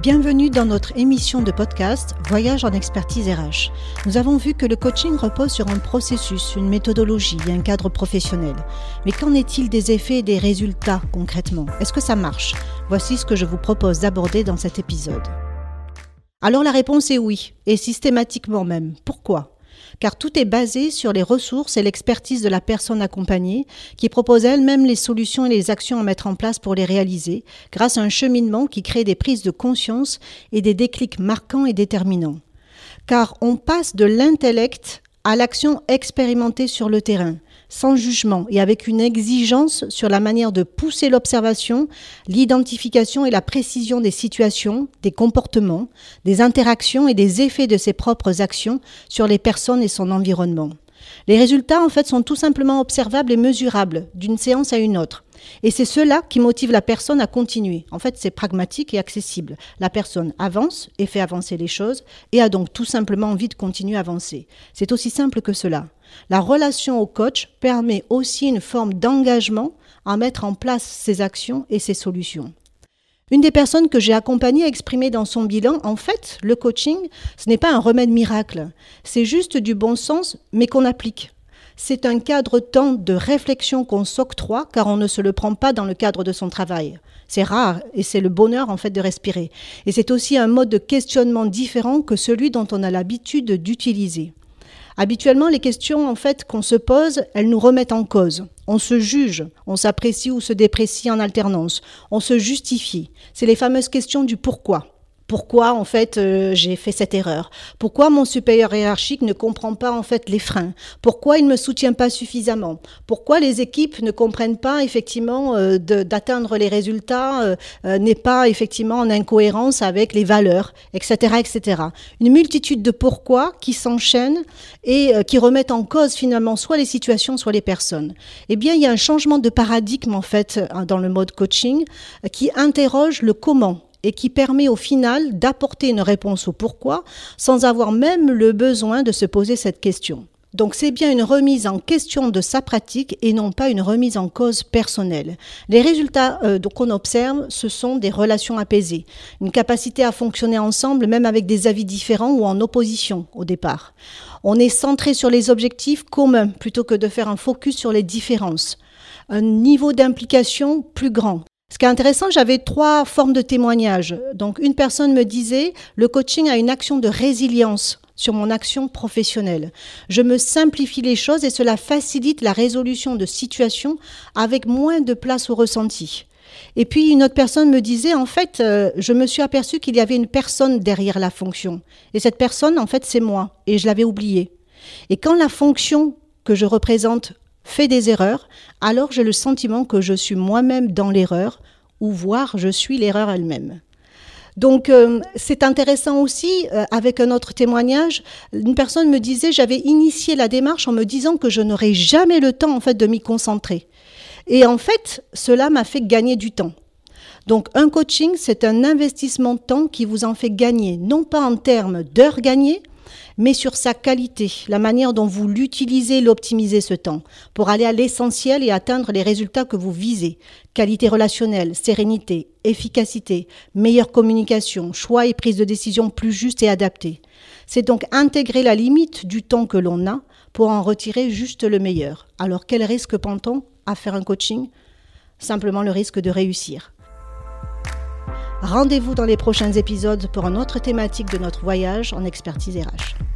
Bienvenue dans notre émission de podcast Voyage en expertise RH. Nous avons vu que le coaching repose sur un processus, une méthodologie et un cadre professionnel. Mais qu'en est-il des effets et des résultats concrètement? Est-ce que ça marche? Voici ce que je vous propose d'aborder dans cet épisode. Alors la réponse est oui, et systématiquement même. Pourquoi? Car tout est basé sur les ressources et l'expertise de la personne accompagnée qui propose elle-même les solutions et les actions à mettre en place pour les réaliser, grâce à un cheminement qui crée des prises de conscience et des déclics marquants et déterminants. Car on passe de l'intellect à l'action expérimentée sur le terrain, sans jugement et avec une exigence sur la manière de pousser l'observation, l'identification et la précision des situations, des comportements, des interactions et des effets de ses propres actions sur les personnes et son environnement. Les résultats, en fait, sont tout simplement observables et mesurables d'une séance à une autre. Et c'est cela qui motive la personne à continuer. En fait, c'est pragmatique et accessible. La personne avance et fait avancer les choses et a donc tout simplement envie de continuer à avancer. C'est aussi simple que cela. La relation au coach permet aussi une forme d'engagement à mettre en place ses actions et ses solutions. Une des personnes que j'ai accompagnées a exprimé dans son bilan, en fait, le coaching, ce n'est pas un remède miracle, c'est juste du bon sens, mais qu'on applique. C'est un cadre temps de réflexion qu'on s'octroie car on ne se le prend pas dans le cadre de son travail. C'est rare et c'est le bonheur en fait de respirer. Et c'est aussi un mode de questionnement différent que celui dont on a l'habitude d'utiliser. Habituellement, les questions en fait qu'on se pose, elles nous remettent en cause. On se juge, on s'apprécie ou se déprécie en alternance, on se justifie. C'est les fameuses questions du pourquoi pourquoi en fait euh, j'ai fait cette erreur? Pourquoi mon supérieur hiérarchique ne comprend pas en fait les freins? Pourquoi il ne me soutient pas suffisamment? Pourquoi les équipes ne comprennent pas effectivement euh, d'atteindre les résultats euh, n'est pas effectivement en incohérence avec les valeurs, etc., etc. Une multitude de pourquoi qui s'enchaînent et qui remettent en cause finalement soit les situations, soit les personnes. Eh bien, il y a un changement de paradigme en fait dans le mode coaching qui interroge le comment et qui permet au final d'apporter une réponse au pourquoi sans avoir même le besoin de se poser cette question. Donc c'est bien une remise en question de sa pratique et non pas une remise en cause personnelle. Les résultats euh, qu'on observe, ce sont des relations apaisées, une capacité à fonctionner ensemble même avec des avis différents ou en opposition au départ. On est centré sur les objectifs communs plutôt que de faire un focus sur les différences. Un niveau d'implication plus grand. Ce qui est intéressant, j'avais trois formes de témoignages. Donc, une personne me disait, le coaching a une action de résilience sur mon action professionnelle. Je me simplifie les choses et cela facilite la résolution de situations avec moins de place au ressenti. Et puis une autre personne me disait, en fait, euh, je me suis aperçu qu'il y avait une personne derrière la fonction. Et cette personne, en fait, c'est moi. Et je l'avais oublié. Et quand la fonction que je représente fait des erreurs, alors j'ai le sentiment que je suis moi-même dans l'erreur, ou voire je suis l'erreur elle-même. Donc euh, c'est intéressant aussi, euh, avec un autre témoignage, une personne me disait, j'avais initié la démarche en me disant que je n'aurais jamais le temps en fait de m'y concentrer. Et en fait, cela m'a fait gagner du temps. Donc un coaching, c'est un investissement de temps qui vous en fait gagner, non pas en termes d'heures gagnées, mais sur sa qualité, la manière dont vous l'utilisez, l'optimisez ce temps, pour aller à l'essentiel et atteindre les résultats que vous visez. Qualité relationnelle, sérénité, efficacité, meilleure communication, choix et prise de décision plus juste et adaptée. C'est donc intégrer la limite du temps que l'on a pour en retirer juste le meilleur. Alors quel risque prend-on à faire un coaching? Simplement le risque de réussir. Rendez-vous dans les prochains épisodes pour une autre thématique de notre voyage en expertise RH.